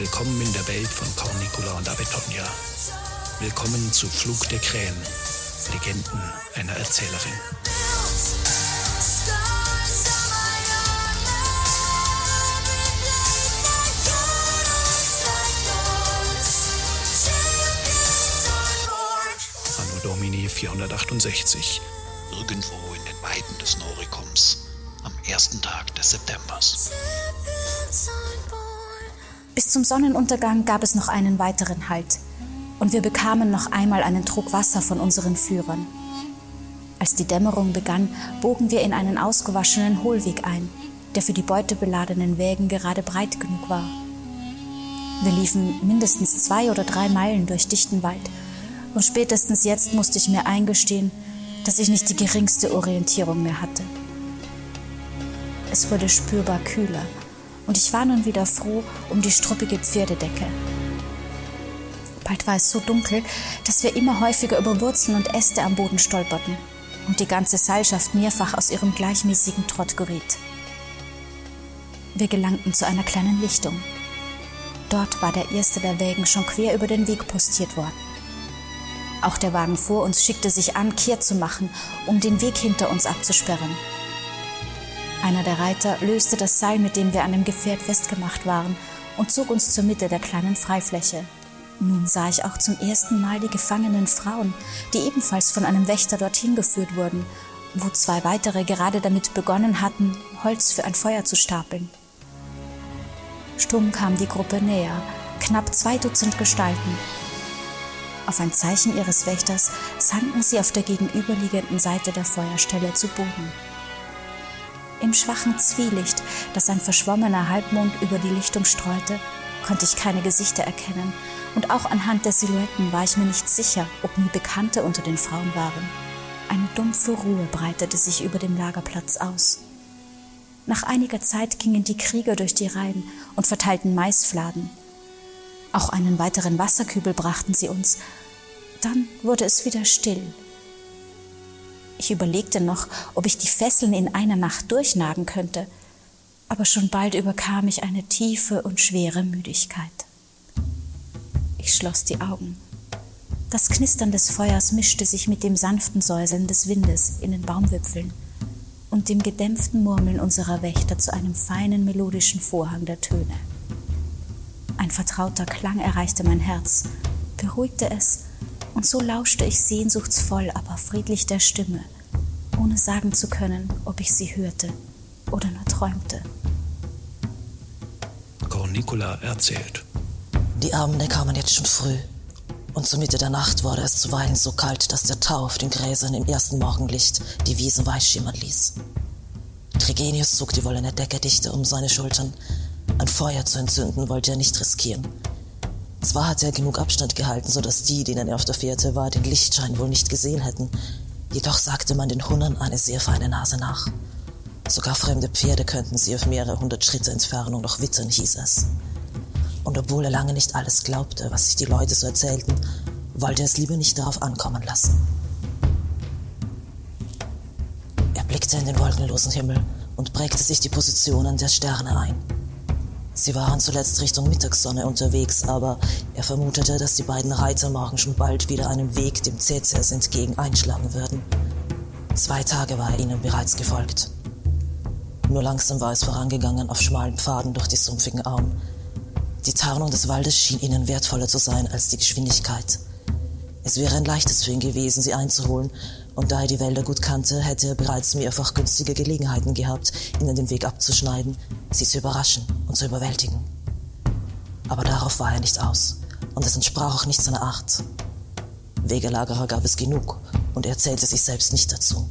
Willkommen in der Welt von Cornicula und Abetonia. Willkommen zu Flug der Krähen, Legenden einer Erzählerin. Anno Domini 468 irgendwo in den Weiten des Norikums am ersten Tag des Septembers. Bis zum Sonnenuntergang gab es noch einen weiteren Halt und wir bekamen noch einmal einen Trug Wasser von unseren Führern. Als die Dämmerung begann, bogen wir in einen ausgewaschenen Hohlweg ein, der für die beutebeladenen Wägen gerade breit genug war. Wir liefen mindestens zwei oder drei Meilen durch dichten Wald und spätestens jetzt musste ich mir eingestehen, dass ich nicht die geringste Orientierung mehr hatte. Es wurde spürbar kühler und ich war nun wieder froh um die struppige Pferdedecke. Bald war es so dunkel, dass wir immer häufiger über Wurzeln und Äste am Boden stolperten und die ganze Seilschaft mehrfach aus ihrem gleichmäßigen Trott geriet. Wir gelangten zu einer kleinen Lichtung. Dort war der erste der Wägen schon quer über den Weg postiert worden. Auch der Wagen vor uns schickte sich an, kehrt zu machen, um den Weg hinter uns abzusperren. Einer der Reiter löste das Seil, mit dem wir an dem Gefährt festgemacht waren, und zog uns zur Mitte der kleinen Freifläche. Nun sah ich auch zum ersten Mal die gefangenen Frauen, die ebenfalls von einem Wächter dorthin geführt wurden, wo zwei weitere gerade damit begonnen hatten, Holz für ein Feuer zu stapeln. Stumm kam die Gruppe näher, knapp zwei Dutzend Gestalten, auf ein Zeichen ihres Wächters sanken sie auf der gegenüberliegenden Seite der Feuerstelle zu Boden. Im schwachen Zwielicht, das ein verschwommener Halbmond über die Lichtung streute, konnte ich keine Gesichter erkennen, und auch anhand der Silhouetten war ich mir nicht sicher, ob nie Bekannte unter den Frauen waren. Eine dumpfe Ruhe breitete sich über dem Lagerplatz aus. Nach einiger Zeit gingen die Krieger durch die Reihen und verteilten Maisfladen. Auch einen weiteren Wasserkübel brachten sie uns, dann wurde es wieder still. Ich überlegte noch, ob ich die Fesseln in einer Nacht durchnagen könnte, aber schon bald überkam ich eine tiefe und schwere Müdigkeit. Ich schloss die Augen. Das Knistern des Feuers mischte sich mit dem sanften Säuseln des Windes in den Baumwipfeln und dem gedämpften Murmeln unserer Wächter zu einem feinen melodischen Vorhang der Töne. Ein vertrauter Klang erreichte mein Herz, beruhigte es und so lauschte ich sehnsuchtsvoll, aber friedlich der Stimme, ohne sagen zu können, ob ich sie hörte oder nur träumte. Cornicula erzählt. Die Abende kamen jetzt schon früh. Und zur Mitte der Nacht wurde es zuweilen so kalt, dass der Tau auf den Gräsern im ersten Morgenlicht die Wiesen weiß schimmern ließ. Trigenius zog die wollene Decke dichter um seine Schultern. Ein Feuer zu entzünden wollte er nicht riskieren. Zwar hatte er genug Abstand gehalten, so dass die, denen er auf der Fährte war, den Lichtschein wohl nicht gesehen hätten. Jedoch sagte man den Hunnern eine sehr feine Nase nach. Sogar fremde Pferde könnten sie auf mehrere hundert Schritte Entfernung noch wittern, hieß es. Und obwohl er lange nicht alles glaubte, was sich die Leute so erzählten, wollte er es lieber nicht darauf ankommen lassen. Er blickte in den wolkenlosen Himmel und prägte sich die Positionen der Sterne ein. Sie waren zuletzt Richtung Mittagssonne unterwegs, aber er vermutete, dass die beiden Reiter morgen schon bald wieder einen Weg dem Cäcias entgegen einschlagen würden. Zwei Tage war er ihnen bereits gefolgt. Nur langsam war es vorangegangen auf schmalen Pfaden durch die sumpfigen Auen. Die Tarnung des Waldes schien ihnen wertvoller zu sein als die Geschwindigkeit. Es wäre ein leichtes für ihn gewesen, sie einzuholen, und da er die Wälder gut kannte, hätte er bereits mehrfach günstige Gelegenheiten gehabt, ihnen den Weg abzuschneiden, sie zu überraschen und zu überwältigen. Aber darauf war er nicht aus, und es entsprach auch nicht seiner Art. Wegelagerer gab es genug, und er zählte sich selbst nicht dazu.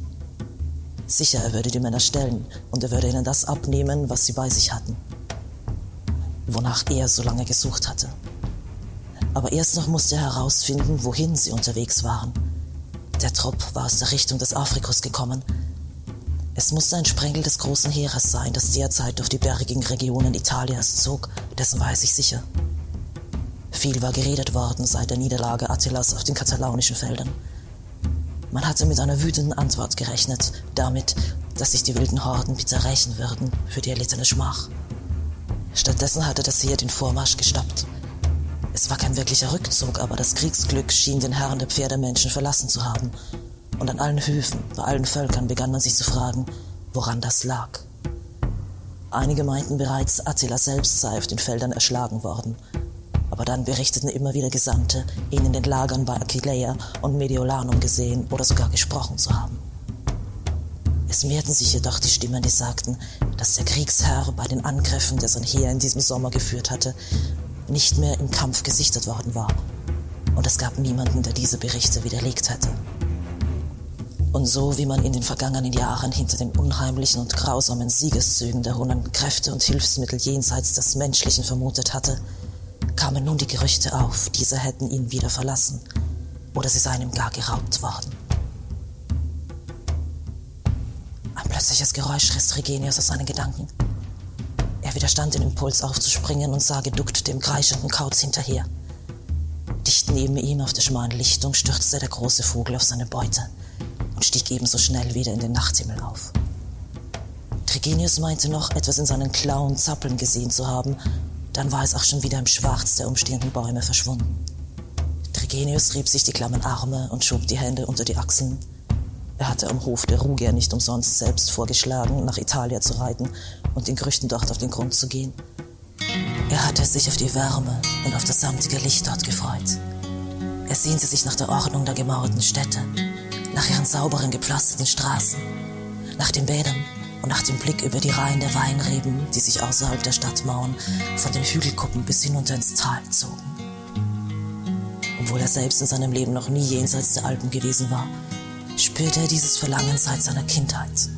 Sicher, er würde die Männer stellen, und er würde ihnen das abnehmen, was sie bei sich hatten, wonach er so lange gesucht hatte. Aber erst noch musste er herausfinden, wohin sie unterwegs waren. Der Trupp war aus der Richtung des Afrikus gekommen. Es musste ein Sprengel des großen Heeres sein, das derzeit durch die bergigen Regionen Italiens zog, dessen war er sich sicher. Viel war geredet worden seit der Niederlage Attilas auf den katalaunischen Feldern. Man hatte mit einer wütenden Antwort gerechnet, damit, dass sich die wilden Horden bitter rächen würden für die erlittene Schmach. Stattdessen hatte das Heer den Vormarsch gestoppt. Es war kein wirklicher Rückzug, aber das Kriegsglück schien den Herren der Pferdemenschen verlassen zu haben. Und an allen Höfen, bei allen Völkern begann man sich zu fragen, woran das lag. Einige meinten bereits, Attila selbst sei auf den Feldern erschlagen worden – aber dann berichteten immer wieder Gesandte, ihn in den Lagern bei Aquileia und Mediolanum gesehen oder sogar gesprochen zu haben. Es mehrten sich jedoch die Stimmen, die sagten, dass der Kriegsherr bei den Angriffen, der sein Heer in diesem Sommer geführt hatte, nicht mehr im Kampf gesichtet worden war. Und es gab niemanden, der diese Berichte widerlegt hätte. Und so wie man in den vergangenen Jahren hinter den unheimlichen und grausamen Siegeszügen der runden Kräfte und Hilfsmittel jenseits des Menschlichen vermutet hatte, kamen nun die Gerüchte auf, diese hätten ihn wieder verlassen oder sie seien ihm gar geraubt worden. Ein plötzliches Geräusch riss Regenius aus seinen Gedanken. Er widerstand dem Impuls aufzuspringen und sah geduckt dem kreischenden Kauz hinterher. Dicht neben ihm auf der schmalen Lichtung stürzte der große Vogel auf seine Beute und stieg ebenso schnell wieder in den Nachthimmel auf. Trigenius meinte noch, etwas in seinen Klauen zappeln gesehen zu haben, dann war es auch schon wieder im Schwarz der umstehenden Bäume verschwunden. Trigenius rieb sich die klammen Arme und schob die Hände unter die Achseln. Er hatte am Hof der Rugier nicht umsonst selbst vorgeschlagen, nach Italia zu reiten und den Gerüchten dort auf den Grund zu gehen. Er hatte sich auf die Wärme und auf das samtige Licht dort gefreut. Er sehnte sich nach der Ordnung der gemauerten Städte, nach ihren sauberen, gepflasterten Straßen, nach den Bädern und nach dem Blick über die Reihen der Weinreben, die sich außerhalb der Stadtmauern von den Hügelkuppen bis hinunter ins Tal zogen. Obwohl er selbst in seinem Leben noch nie jenseits der Alpen gewesen war, spürte er dieses Verlangen seit seiner Kindheit.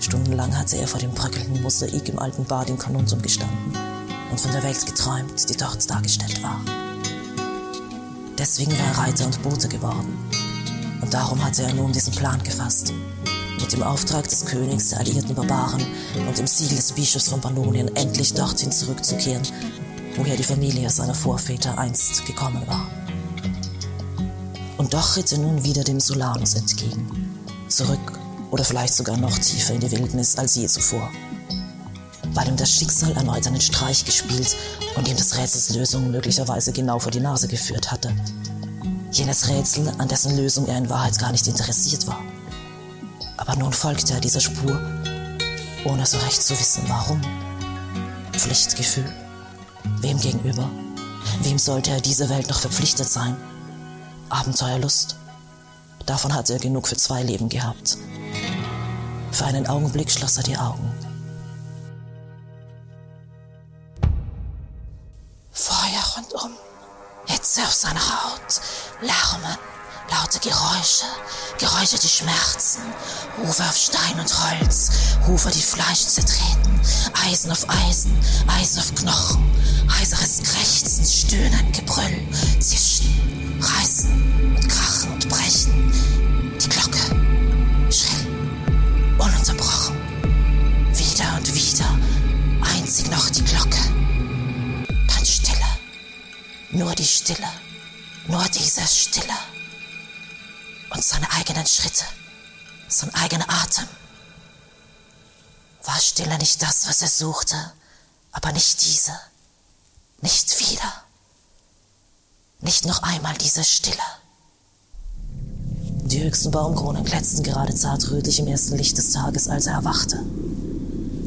Stundenlang hatte er vor dem bröckelnden Mosaik im alten Bad in Carnuntum gestanden und von der Welt geträumt, die dort dargestellt war. Deswegen war er Reiter und Bote geworden. Und darum hatte er nun diesen Plan gefasst, mit dem Auftrag des Königs der alliierten Barbaren und dem Siegel des Bischofs von Pannonien endlich dorthin zurückzukehren, woher die Familie seiner Vorväter einst gekommen war. Und doch ritt er nun wieder dem Solanus entgegen, zurück oder vielleicht sogar noch tiefer in die Wildnis als je zuvor, weil ihm das Schicksal erneut einen Streich gespielt und ihm des Rätsels Lösung möglicherweise genau vor die Nase geführt hatte. Jenes Rätsel, an dessen Lösung er in Wahrheit gar nicht interessiert war. Aber nun folgte er dieser Spur, ohne so recht zu wissen, warum. Pflichtgefühl. Wem gegenüber? Wem sollte er diese Welt noch verpflichtet sein? Abenteuerlust? Davon hatte er genug für zwei Leben gehabt. Für einen Augenblick schloss er die Augen. Feuer rundum, Hitze auf seiner Haut, Lärmen, laute Geräusche, Geräusche, die schmerzen, Rufe auf Stein und Holz, Rufe, die Fleisch zertreten, Eisen auf Eisen, Eisen auf Knochen, heiseres Krächzen, Stöhnen, Gebrüll, Zischen, Und Krachen und Brechen. Die Glocke, schrill, ununterbrochen, wieder und wieder, einzig noch die Glocke. Dann Stille, nur die Stille, nur diese Stille und seine eigenen Schritte, sein eigener Atem. War Stille nicht das, was er suchte, aber nicht diese, nicht wieder, nicht noch einmal diese Stille. Die höchsten Baumkronen glänzten gerade zart rötlich im ersten Licht des Tages, als er erwachte.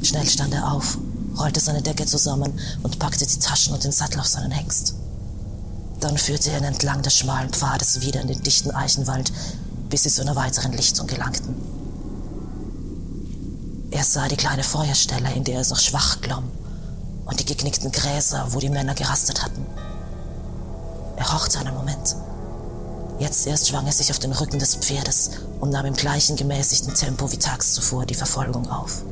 Schnell stand er auf, rollte seine Decke zusammen und packte die Taschen und den Sattel auf seinen Hengst. Dann führte er ihn entlang des schmalen Pfades wieder in den dichten Eichenwald, bis sie zu einer weiteren Lichtung gelangten. Er sah die kleine Feuerstelle, in der es noch schwach glomm, und die geknickten Gräser, wo die Männer gerastet hatten. Er horchte einen Moment. Jetzt erst schwang er sich auf den Rücken des Pferdes und nahm im gleichen gemäßigten Tempo wie tags zuvor die Verfolgung auf.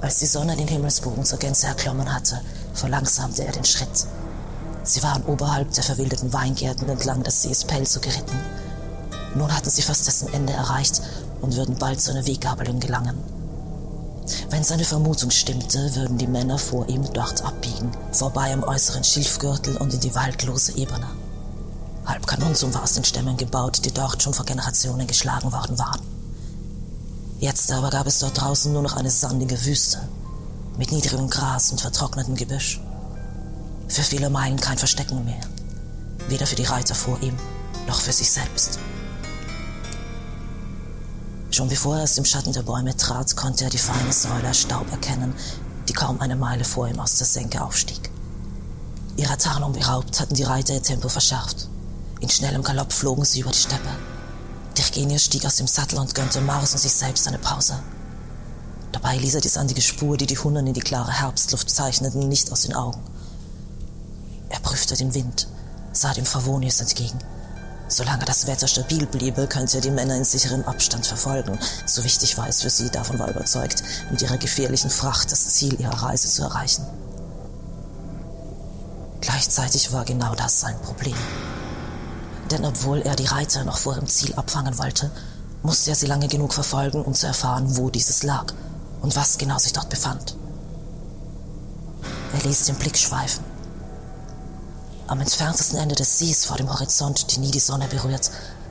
Als die Sonne den Himmelsbogen zur Gänze erklommen hatte, verlangsamte er den Schritt. Sie waren oberhalb der verwilderten Weingärten entlang des Sees Pelzo geritten. Nun hatten sie fast dessen Ende erreicht und würden bald zu einer Weggabelung gelangen. Wenn seine Vermutung stimmte, würden die Männer vor ihm dort abbiegen, vorbei am äußeren Schilfgürtel und in die waldlose Ebene. Halb Kanonsum war aus den Stämmen gebaut, die dort schon vor Generationen geschlagen worden waren. Jetzt aber gab es dort draußen nur noch eine sandige Wüste, mit niedrigem Gras und vertrocknetem Gebüsch. Für viele Meilen kein Verstecken mehr, weder für die Reiter vor ihm noch für sich selbst. Schon bevor er aus dem Schatten der Bäume trat, konnte er die feine Säule Staub erkennen, die kaum eine Meile vor ihm aus der Senke aufstieg. Ihrer Tarnung beraubt hatten die Reiter ihr Tempo verschärft. In schnellem Galopp flogen sie über die Steppe. Dirgenius stieg aus dem Sattel und gönnte Mars und sich selbst eine Pause. Dabei ließ er die sandige Spur, die die Hunden in die klare Herbstluft zeichneten, nicht aus den Augen. Er prüfte den Wind, sah dem Favonius entgegen. Solange das Wetter stabil bliebe, könnte er die Männer in sicherem Abstand verfolgen. So wichtig war es für sie, davon war überzeugt, mit ihrer gefährlichen Fracht das Ziel ihrer Reise zu erreichen. Gleichzeitig war genau das sein Problem. Denn obwohl er die Reiter noch vor dem Ziel abfangen wollte, musste er sie lange genug verfolgen, um zu erfahren, wo dieses lag und was genau sich dort befand. Er ließ den Blick schweifen. Am entferntesten Ende des Sees vor dem Horizont, die nie die Sonne berührt,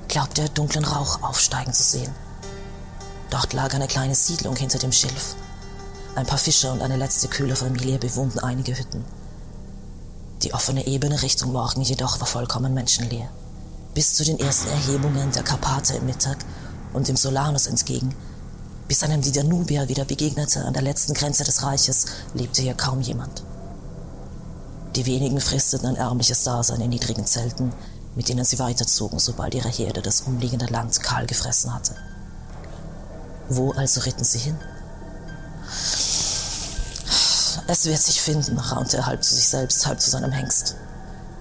glaubte er dunklen Rauch aufsteigen zu sehen. Dort lag eine kleine Siedlung hinter dem Schilf. Ein paar Fischer und eine letzte Köhlerfamilie bewohnten einige Hütten. Die offene Ebene Richtung Morgen jedoch war vollkommen menschenleer. Bis zu den ersten Erhebungen der Karpate im Mittag und dem Solanus entgegen, bis einem die Danubier wieder begegnete an der letzten Grenze des Reiches, lebte hier kaum jemand. Die wenigen fristeten ein ärmliches Dasein in niedrigen Zelten, mit denen sie weiterzogen, sobald ihre Herde das umliegende Land kahl gefressen hatte. Wo also ritten sie hin? Es wird sich finden, raunte er halb zu sich selbst, halb zu seinem Hengst.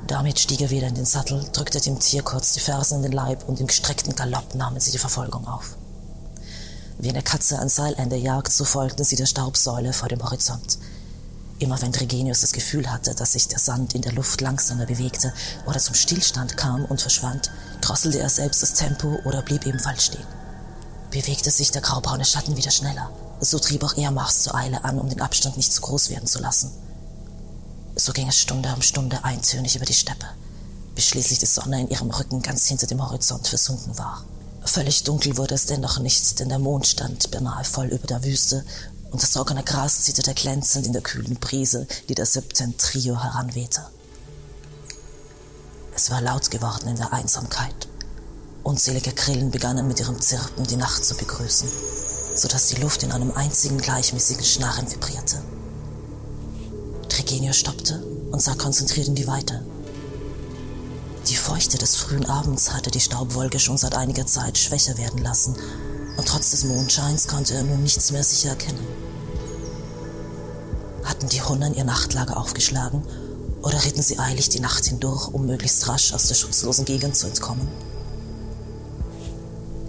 Damit stieg er wieder in den Sattel, drückte dem Tier kurz die Fersen in den Leib und im gestreckten Galopp nahmen sie die Verfolgung auf. Wie eine Katze ein Seilende jagt, so folgten sie der Staubsäule vor dem Horizont. Immer wenn Tregenius das Gefühl hatte, dass sich der Sand in der Luft langsamer bewegte oder zum Stillstand kam und verschwand, drosselte er selbst das Tempo oder blieb ebenfalls stehen. Bewegte sich der graubraune Schatten wieder schneller, so trieb auch er Mars zur Eile an, um den Abstand nicht zu groß werden zu lassen. So ging es Stunde um Stunde eintönig über die Steppe, bis schließlich die Sonne in ihrem Rücken ganz hinter dem Horizont versunken war. Völlig dunkel wurde es dennoch nicht, denn der Mond stand beinahe voll über der Wüste und das trockene Gras zitterte glänzend in der kühlen Brise, die das Septentrio heranwehte. Es war laut geworden in der Einsamkeit. Unzählige Grillen begannen mit ihrem Zirpen die Nacht zu begrüßen, so dass die Luft in einem einzigen gleichmäßigen Schnarren vibrierte. Trigenio stoppte und sah konzentriert in die Weite. Die Feuchte des frühen Abends hatte die Staubwolke schon seit einiger Zeit schwächer werden lassen, und trotz des Mondscheins konnte er nun nichts mehr sicher erkennen. Hatten die Hunnen ihr Nachtlager aufgeschlagen oder ritten sie eilig die Nacht hindurch, um möglichst rasch aus der schutzlosen Gegend zu entkommen?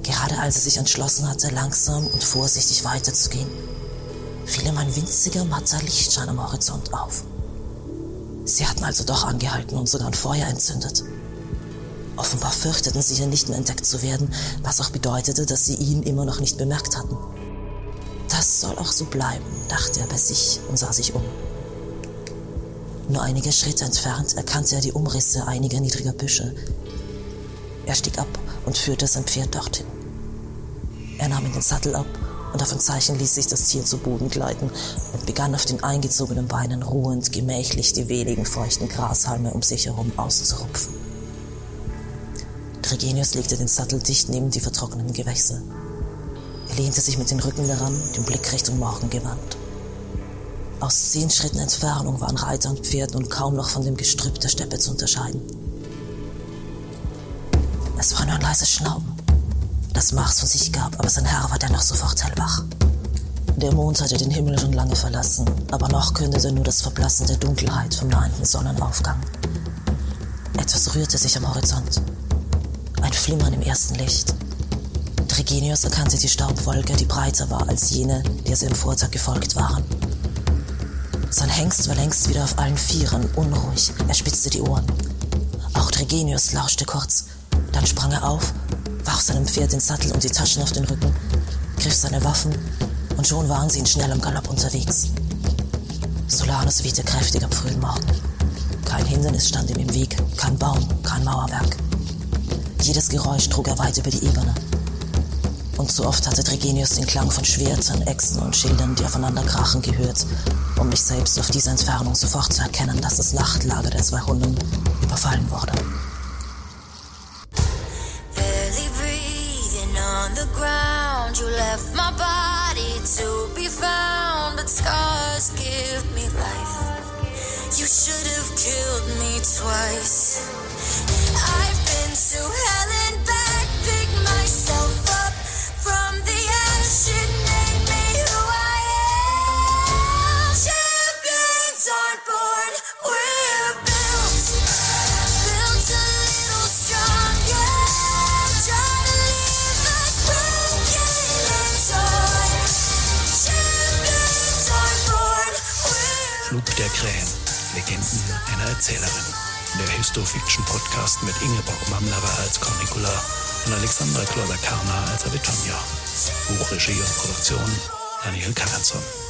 Gerade als er sich entschlossen hatte, langsam und vorsichtig weiterzugehen, fiel ihm ein winziger, matter Lichtschein am Horizont auf. Sie hatten also doch angehalten und sogar ein Feuer entzündet. Offenbar fürchteten sie hier nicht mehr entdeckt zu werden, was auch bedeutete, dass sie ihn immer noch nicht bemerkt hatten. Das soll auch so bleiben, dachte er bei sich und sah sich um. Nur einige Schritte entfernt erkannte er die Umrisse einiger niedriger Büsche. Er stieg ab und führte sein Pferd dorthin. Er nahm in den Sattel ab und auf ein Zeichen ließ sich das Tier zu Boden gleiten und begann auf den eingezogenen Beinen ruhend gemächlich die wenigen feuchten Grashalme um sich herum auszurupfen. Tregenius legte den Sattel dicht neben die vertrockneten Gewächse. Er lehnte sich mit dem Rücken daran, den Blick Richtung Morgen gewandt. Aus zehn Schritten Entfernung waren Reiter und Pferd nun kaum noch von dem Gestrüpp der Steppe zu unterscheiden. Es war nur ein leises Schnauben, das Mars von sich gab, aber sein Herr war dennoch sofort hellwach. Der Mond hatte den Himmel schon lange verlassen, aber noch kündete nur das Verblassen der Dunkelheit vom nahenden Sonnenaufgang. Etwas rührte sich am Horizont. Ein Flimmern im ersten Licht. Tregenius erkannte die Staubwolke, die breiter war als jene, der sie im Vortag gefolgt waren. Sein Hengst war längst wieder auf allen Vieren, unruhig. Er spitzte die Ohren. Auch Tregenius lauschte kurz. Dann sprang er auf, warf seinem Pferd den Sattel und die Taschen auf den Rücken, griff seine Waffen und schon waren sie in schnellem Galopp unterwegs. Solanus wehte kräftig am frühen Morgen. Kein Hindernis stand ihm im Weg, kein Baum, kein Mauerwerk. Jedes Geräusch trug er weit über die Ebene. Und so oft hatte Tregenius den Klang von Schwertern, Äxten und Schildern, die aufeinander krachen, gehört, um mich selbst auf dieser Entfernung sofort zu erkennen, dass das Nachtlager der zwei Hunden überfallen wurde. You should have killed me twice. I've been to hell and back, Flug der Krähen. Legenden einer Erzählerin. Der Histofiction-Podcast mit Ingeborg Mamlerer als Cornicula und Alexandra Kloder-Karner als Avitonia. Buchregie und Produktion Daniel Karanzon.